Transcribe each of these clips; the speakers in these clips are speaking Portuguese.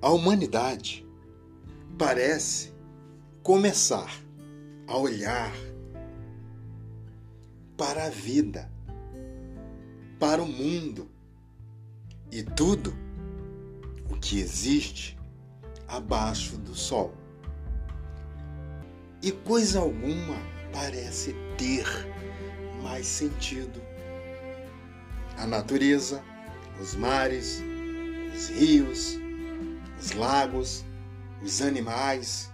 A humanidade parece começar a olhar para a vida, para o mundo e tudo o que existe abaixo do sol. E coisa alguma parece ter mais sentido. A natureza, os mares, os rios, os lagos, os animais,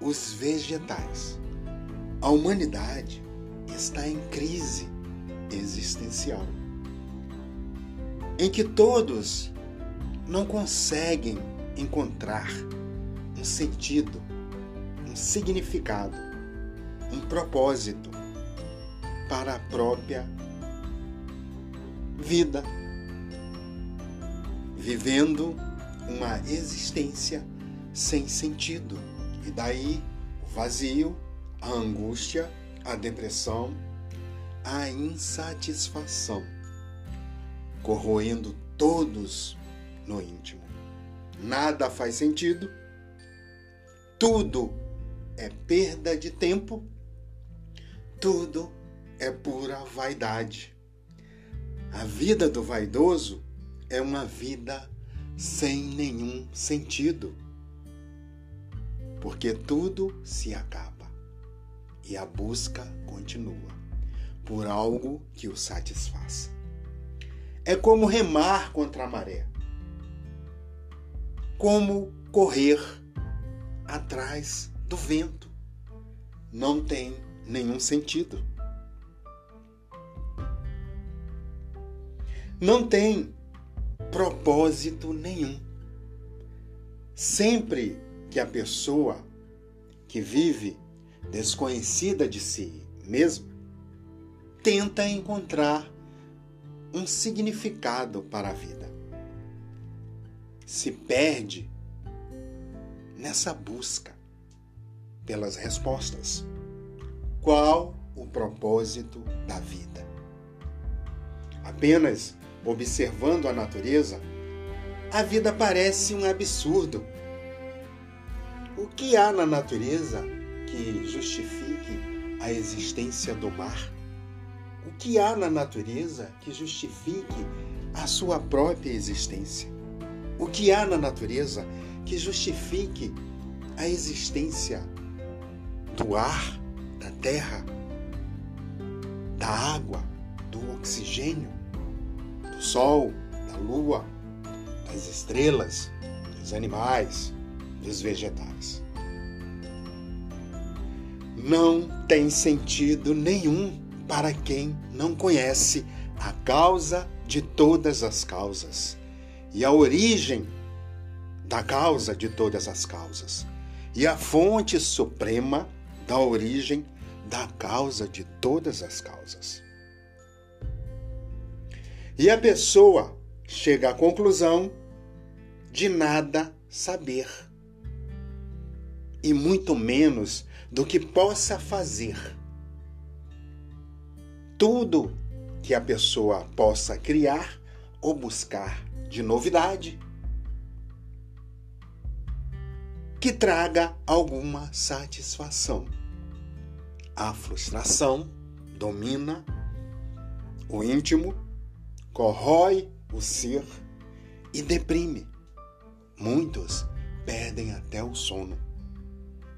os vegetais. A humanidade está em crise existencial, em que todos não conseguem encontrar um sentido, um significado, um propósito para a própria vida, vivendo uma existência sem sentido. E daí o vazio, a angústia, a depressão, a insatisfação, corroendo todos no íntimo. Nada faz sentido, tudo é perda de tempo, tudo é pura vaidade. A vida do vaidoso é uma vida sem nenhum sentido, porque tudo se acaba e a busca continua por algo que o satisfaça. É como remar contra a maré, como correr atrás do vento. Não tem nenhum sentido. Não tem propósito nenhum. Sempre que a pessoa que vive desconhecida de si mesma tenta encontrar um significado para a vida, se perde nessa busca pelas respostas. Qual o propósito da vida? Apenas observando a natureza, a vida parece um absurdo. O que há na natureza que justifique a existência do mar? O que há na natureza que justifique a sua própria existência? O que há na natureza que justifique a existência do ar, da terra, da água, do oxigênio? Sol, da lua, das estrelas, dos animais, dos vegetais. Não tem sentido nenhum para quem não conhece a causa de todas as causas e a origem da causa de todas as causas e a fonte suprema da origem da causa de todas as causas. E a pessoa chega à conclusão de nada saber, e muito menos do que possa fazer. Tudo que a pessoa possa criar ou buscar de novidade que traga alguma satisfação. A frustração domina o íntimo corrói o ser e deprime. Muitos perdem até o sono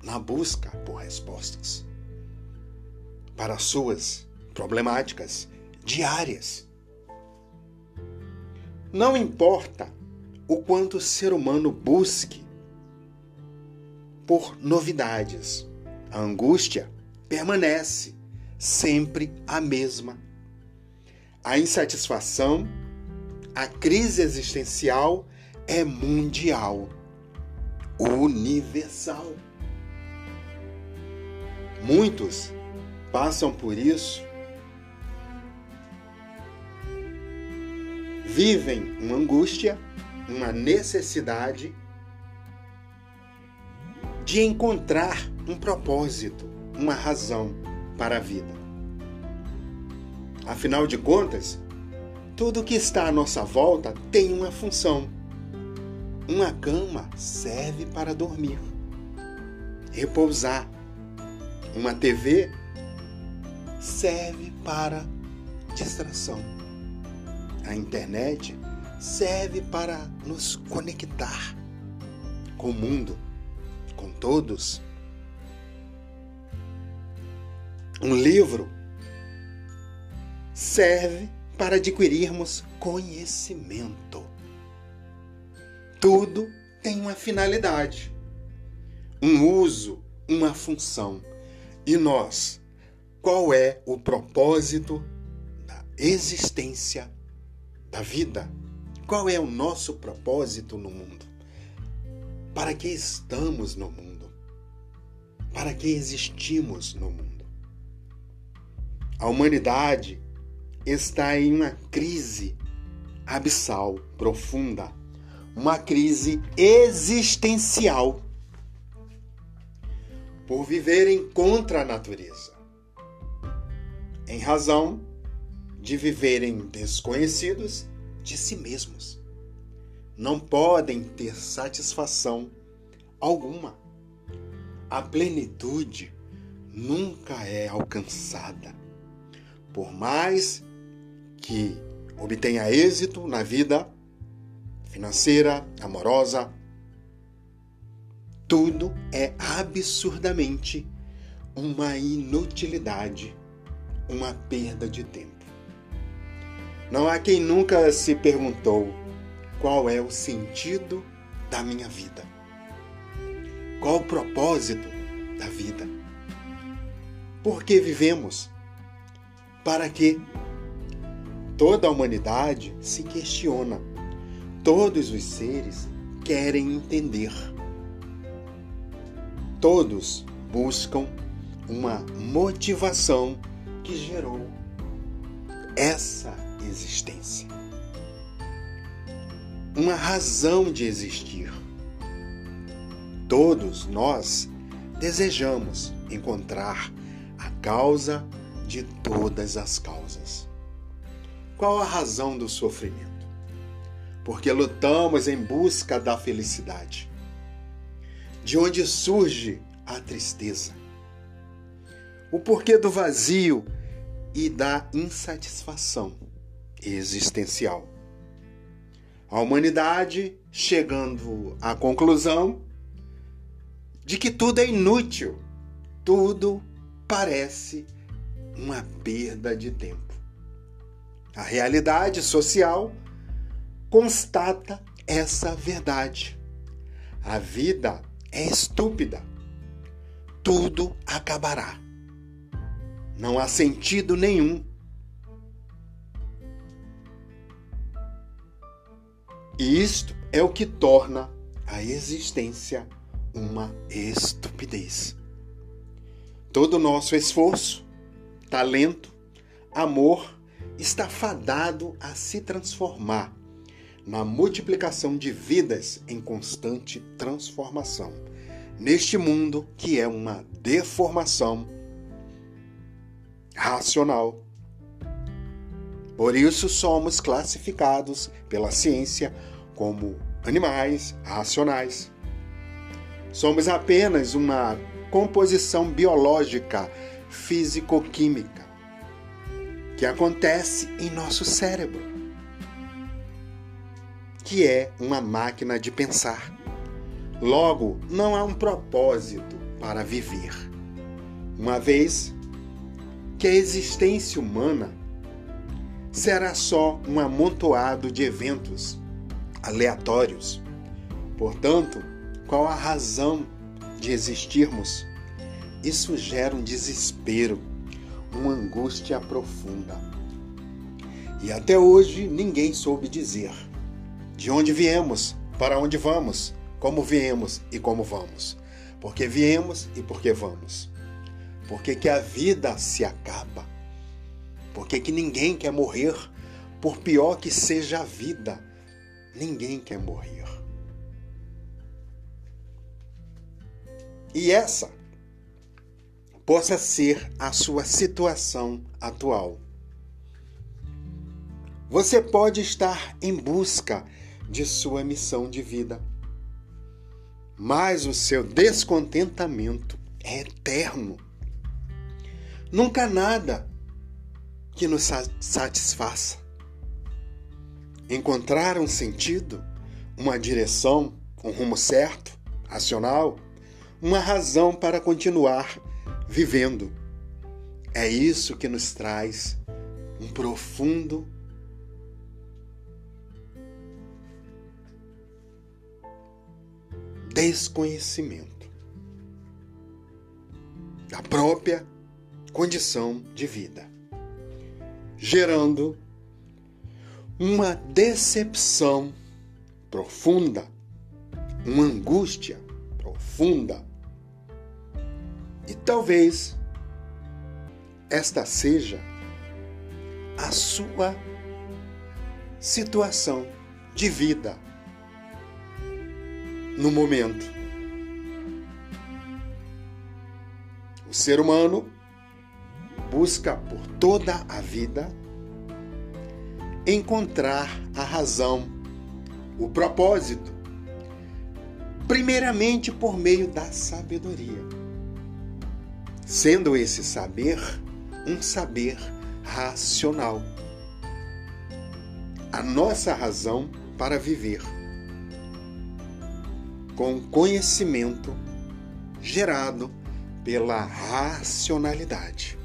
na busca por respostas para suas problemáticas diárias. Não importa o quanto o ser humano busque por novidades, a angústia permanece sempre a mesma a insatisfação, a crise existencial é mundial, universal. Muitos passam por isso, vivem uma angústia, uma necessidade de encontrar um propósito, uma razão para a vida. Afinal de contas, tudo que está à nossa volta tem uma função. Uma cama serve para dormir, repousar. Uma TV serve para distração. A internet serve para nos conectar com o mundo, com todos. Um livro serve para adquirirmos conhecimento. Tudo tem uma finalidade, um uso, uma função. E nós, qual é o propósito da existência da vida? Qual é o nosso propósito no mundo? Para que estamos no mundo? Para que existimos no mundo? A humanidade está em uma crise abissal, profunda, uma crise existencial por viverem contra a natureza, em razão de viverem desconhecidos de si mesmos. Não podem ter satisfação alguma. A plenitude nunca é alcançada. Por mais que obtenha êxito na vida financeira, amorosa, tudo é absurdamente uma inutilidade, uma perda de tempo. Não há quem nunca se perguntou qual é o sentido da minha vida. Qual o propósito da vida? Por que vivemos? Para que toda a humanidade se questiona. Todos os seres querem entender. Todos buscam uma motivação que gerou essa existência. Uma razão de existir. Todos nós desejamos encontrar a causa de todas as causas. Qual a razão do sofrimento? Porque lutamos em busca da felicidade. De onde surge a tristeza? O porquê do vazio e da insatisfação existencial. A humanidade chegando à conclusão de que tudo é inútil, tudo parece uma perda de tempo. A realidade social constata essa verdade. A vida é estúpida. Tudo acabará. Não há sentido nenhum E isto é o que torna a existência uma estupidez. Todo o nosso esforço, talento, amor está fadado a se transformar na multiplicação de vidas em constante transformação, neste mundo que é uma deformação racional por isso somos classificados pela ciência como animais racionais. Somos apenas uma composição biológica físico-química que acontece em nosso cérebro, que é uma máquina de pensar. Logo, não há um propósito para viver, uma vez que a existência humana será só um amontoado de eventos aleatórios. Portanto, qual a razão de existirmos? Isso gera um desespero, uma angústia profunda. E até hoje ninguém soube dizer de onde viemos, para onde vamos, como viemos e como vamos. Porque viemos e porque vamos. Porque que a vida se acaba porque que ninguém quer morrer, por pior que seja a vida. Ninguém quer morrer. E essa possa ser a sua situação atual. Você pode estar em busca de sua missão de vida, mas o seu descontentamento é eterno. Nunca nada que nos satisfaça. Encontrar um sentido, uma direção, um rumo certo, racional, uma razão para continuar vivendo. É isso que nos traz um profundo desconhecimento da própria condição de vida, gerando uma decepção profunda, uma angústia profunda. E talvez esta seja a sua situação de vida no momento. O ser humano busca por toda a vida encontrar a razão, o propósito, primeiramente por meio da sabedoria, sendo esse saber um saber racional. A nossa razão para viver com conhecimento gerado pela racionalidade.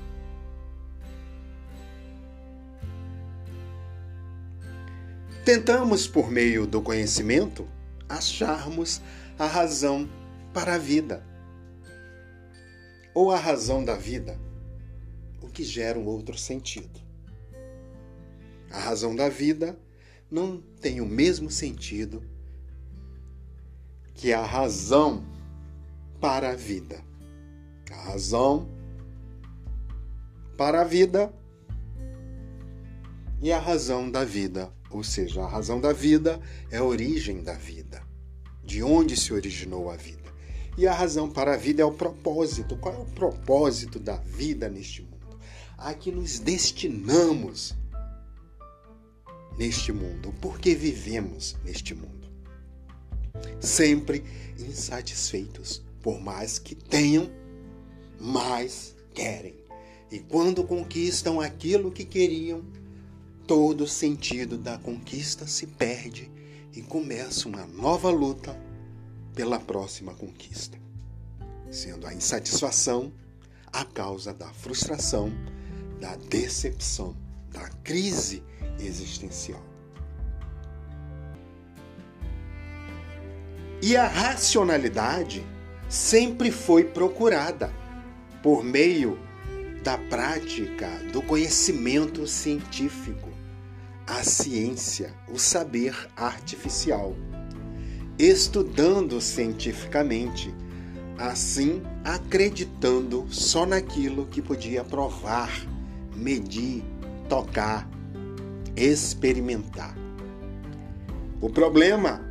Tentamos, por meio do conhecimento, acharmos a razão para a vida, ou a razão da vida, o que gera um outro sentido. A razão da vida não tem o mesmo sentido que a razão para a vida. A razão para a vida e a razão da vida, ou seja, a razão da vida é a origem da vida, de onde se originou a vida. E a razão para a vida é o propósito. Qual é o propósito da vida neste mundo? A que nos destinamos neste mundo, por que vivemos neste mundo sempre insatisfeitos. Por mais que tenham, mais querem. E quando conquistam aquilo que queriam, todo o sentido da conquista se perde e começa uma nova luta pela próxima conquista, sendo a insatisfação a causa da frustração, da decepção, da crise existencial. E a racionalidade sempre foi procurada por meio da prática do conhecimento científico, a ciência, o saber artificial, estudando cientificamente, assim acreditando só naquilo que podia provar, medir, tocar, experimentar. O problema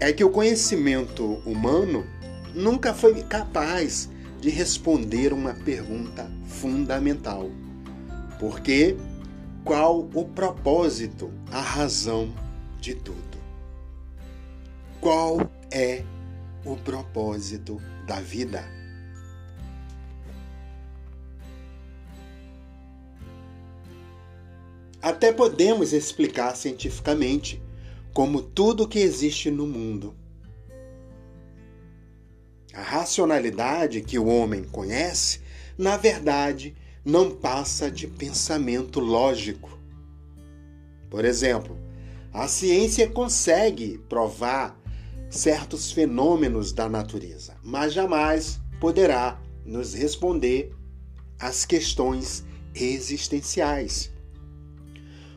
é que o conhecimento humano nunca foi capaz de responder uma pergunta fundamental. Porque qual o propósito, a razão de tudo? Qual é o propósito da vida? Até podemos explicar cientificamente como tudo que existe no mundo. A racionalidade que o homem conhece, na verdade, não passa de pensamento lógico. Por exemplo, a ciência consegue provar certos fenômenos da natureza, mas jamais poderá nos responder às questões existenciais.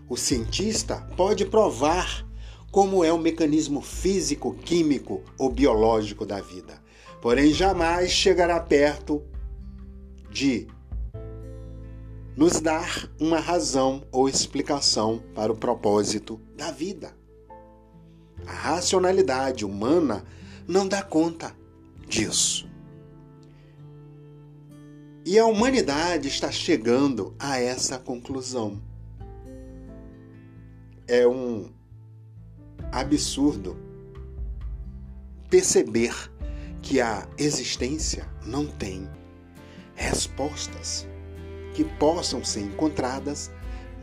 O cientista pode provar como é o mecanismo físico, químico ou biológico da vida. Porém, jamais chegará perto de nos dar uma razão ou explicação para o propósito da vida. A racionalidade humana não dá conta disso. E a humanidade está chegando a essa conclusão. É um absurdo perceber que a existência não tem respostas que possam ser encontradas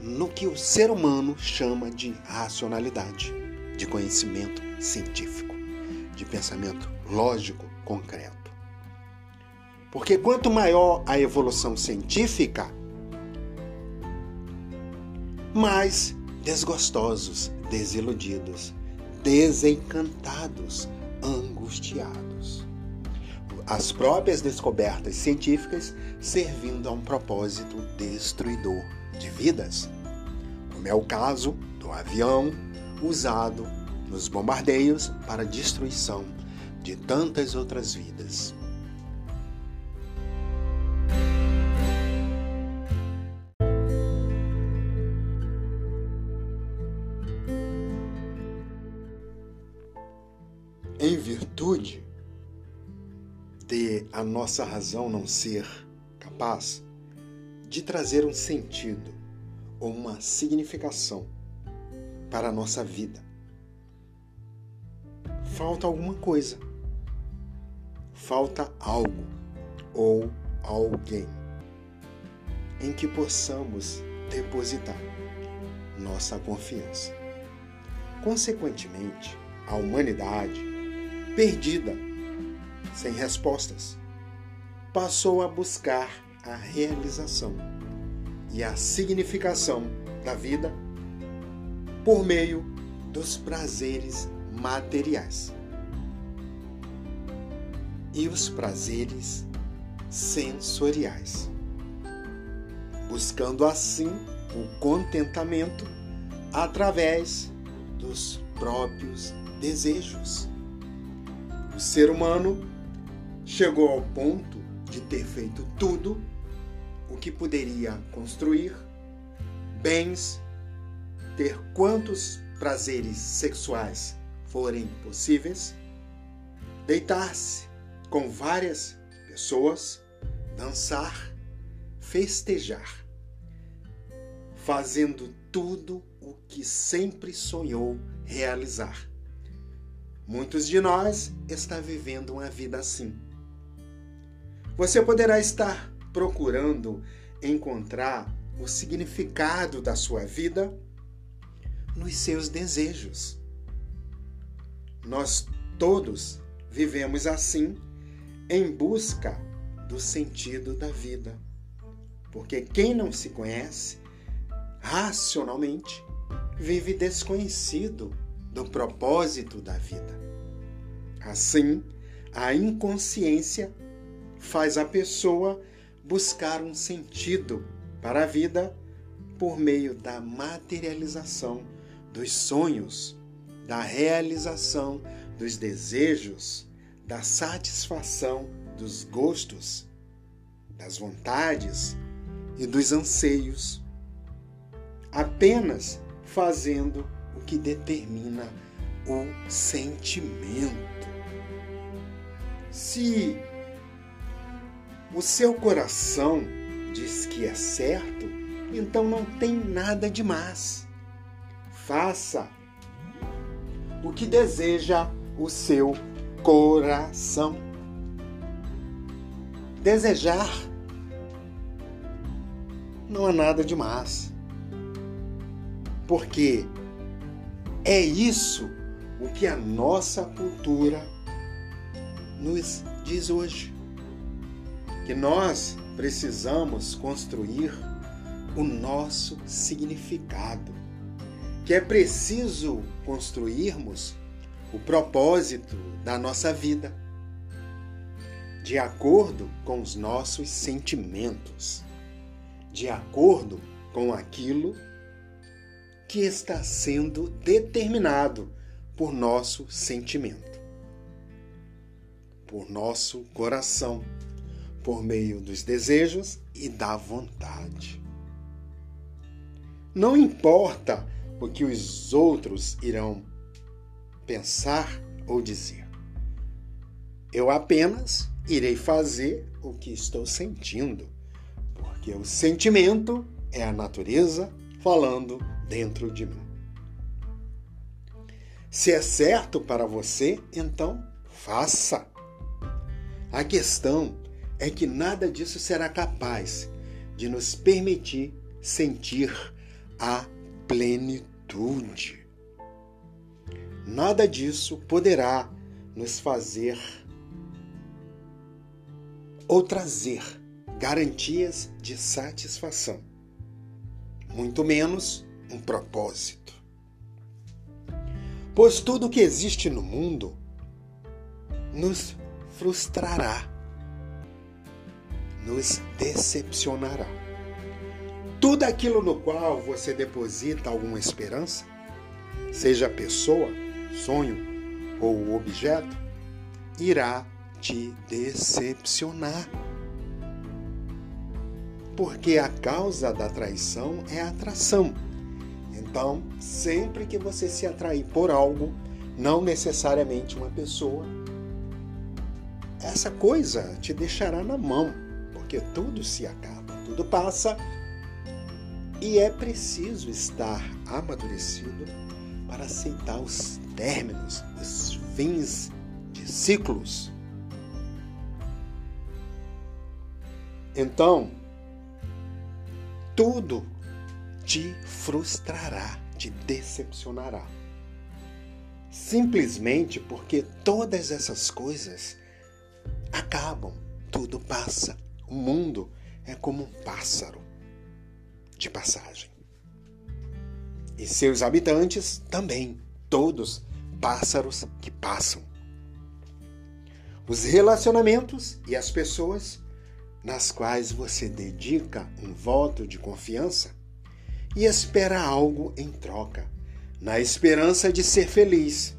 no que o ser humano chama de racionalidade, de conhecimento científico, de pensamento lógico concreto. Porque quanto maior a evolução científica, mais desgostosos, desiludidos, desencantados, angustiados. As próprias descobertas científicas servindo a um propósito destruidor de vidas, como é o caso do avião usado nos bombardeios para a destruição de tantas outras vidas. em virtude de a nossa razão não ser capaz de trazer um sentido ou uma significação para a nossa vida. Falta alguma coisa. Falta algo ou alguém em que possamos depositar nossa confiança. Consequentemente, a humanidade perdida, sem respostas, passou a buscar a realização e a significação da vida por meio dos prazeres materiais e os prazeres sensoriais, buscando assim o contentamento através dos próprios desejos. O ser humano chegou ao ponto de ter feito tudo o que poderia construir, bens, ter quantos prazeres sexuais forem possíveis, deitar-se com várias pessoas, dançar, festejar, fazendo tudo o que sempre sonhou realizar. Muitos de nós está vivendo uma vida assim. Você poderá estar procurando encontrar o significado da sua vida nos seus desejos. Nós todos vivemos assim em busca do sentido da vida. Porque quem não se conhece racionalmente vive desconhecido do propósito da vida. Assim, a inconsciência faz a pessoa buscar um sentido para a vida por meio da materialização dos sonhos, da realização dos desejos, da satisfação dos gostos, das vontades e dos anseios, apenas fazendo o que determina o sentimento. Se o seu coração diz que é certo, então não tem nada de mais. Faça o que deseja o seu coração. Desejar não há nada de mais. Porque é isso o que a nossa cultura nos diz hoje. Que nós precisamos construir o nosso significado. Que é preciso construirmos o propósito da nossa vida de acordo com os nossos sentimentos, de acordo com aquilo que está sendo determinado por nosso sentimento, por nosso coração, por meio dos desejos e da vontade. Não importa o que os outros irão pensar ou dizer. Eu apenas irei fazer o que estou sentindo, porque o sentimento é a natureza falando dentro de mim. Se é certo para você, então faça. A questão é que nada disso será capaz de nos permitir sentir a plenitude. Nada disso poderá nos fazer ou trazer garantias de satisfação, muito menos um propósito. Pois tudo que existe no mundo nos frustrará, nos decepcionará. Tudo aquilo no qual você deposita alguma esperança, seja pessoa, sonho ou objeto, irá te decepcionar. Porque a causa da traição é a atração. Então, sempre que você se atrair por algo, não necessariamente uma pessoa, essa coisa te deixará na mão, porque tudo se acaba, tudo passa e é preciso estar amadurecido para aceitar os términos, os fins de ciclos. Então, tudo te frustrará, te decepcionará. Simplesmente porque todas essas coisas acabam, tudo passa. O mundo é como um pássaro de passagem. E seus habitantes também, todos pássaros que passam. Os relacionamentos e as pessoas nas quais você dedica um voto de confiança e espera algo em troca, na esperança de ser feliz.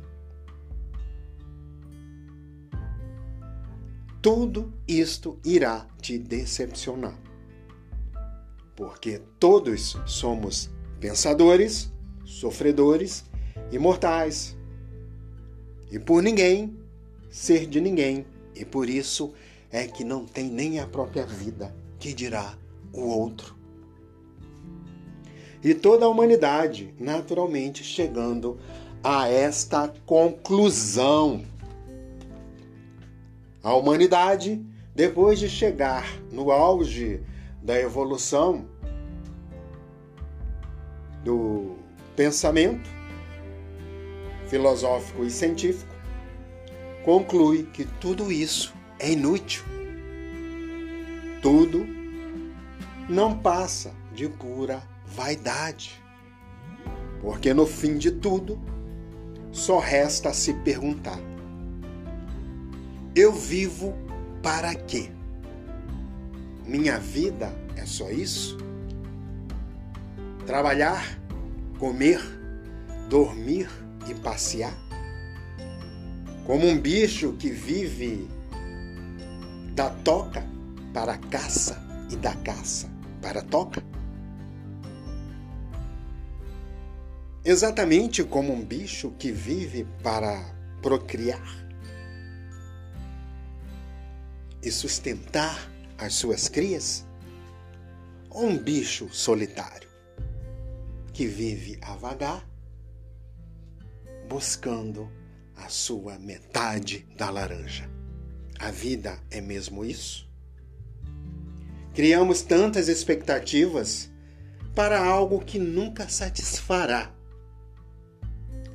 Tudo isto irá te decepcionar porque todos somos pensadores, sofredores e mortais. E por ninguém ser de ninguém, e por isso é que não tem nem a própria vida, que dirá o outro. E toda a humanidade, naturalmente, chegando a esta conclusão. A humanidade, depois de chegar no auge da evolução do pensamento filosófico e científico, conclui que tudo isso é inútil. Tudo não passa de pura vaidade. Porque no fim de tudo, só resta se perguntar: eu vivo para quê? Minha vida é só isso? Trabalhar, comer, dormir e passear? Como um bicho que vive da toca para a caça e da caça para a toca? Exatamente como um bicho que vive para procriar e sustentar as suas crias? Ou um bicho solitário que vive a vagar, buscando a sua metade da laranja? A vida é mesmo isso? Criamos tantas expectativas para algo que nunca satisfará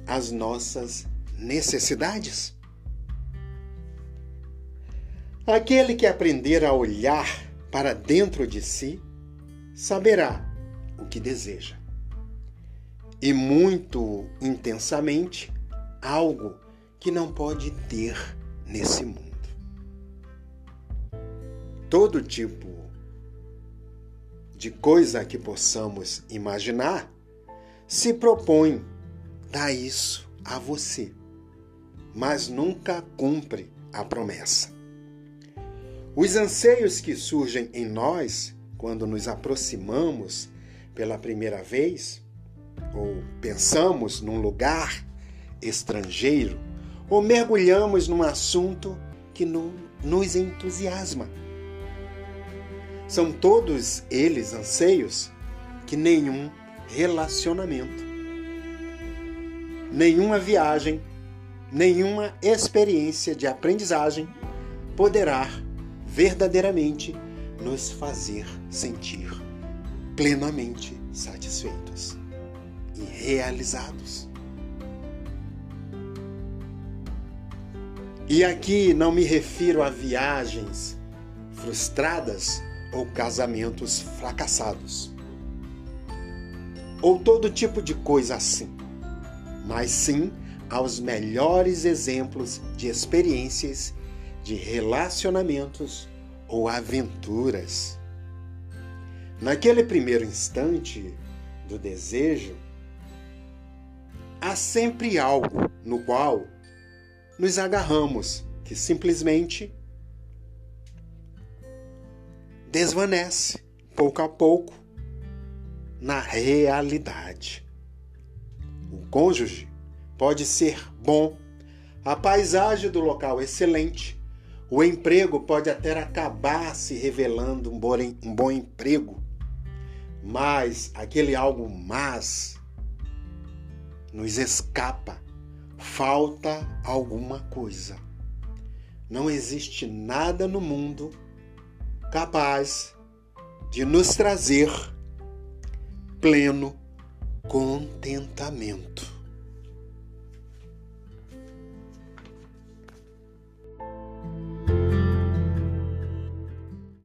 as nossas necessidades? Aquele que aprender a olhar para dentro de si saberá o que deseja. E muito intensamente, algo que não pode ter nesse mundo. Todo tipo de coisa que possamos imaginar se propõe dar isso a você, mas nunca cumpre a promessa. Os anseios que surgem em nós quando nos aproximamos pela primeira vez, ou pensamos num lugar estrangeiro, ou mergulhamos num assunto que nos entusiasma. São todos eles anseios que nenhum relacionamento, nenhuma viagem, nenhuma experiência de aprendizagem poderá verdadeiramente nos fazer sentir plenamente satisfeitos e realizados. E aqui não me refiro a viagens frustradas ou casamentos fracassados, ou todo tipo de coisa assim, mas sim aos melhores exemplos de experiências de relacionamentos ou aventuras. Naquele primeiro instante do desejo, há sempre algo no qual nos agarramos que simplesmente desvanece pouco a pouco na realidade. O cônjuge pode ser bom, a paisagem do local excelente, o emprego pode até acabar se revelando um bom, um bom emprego, mas aquele algo mais nos escapa, falta alguma coisa. Não existe nada no mundo capaz de nos trazer pleno contentamento.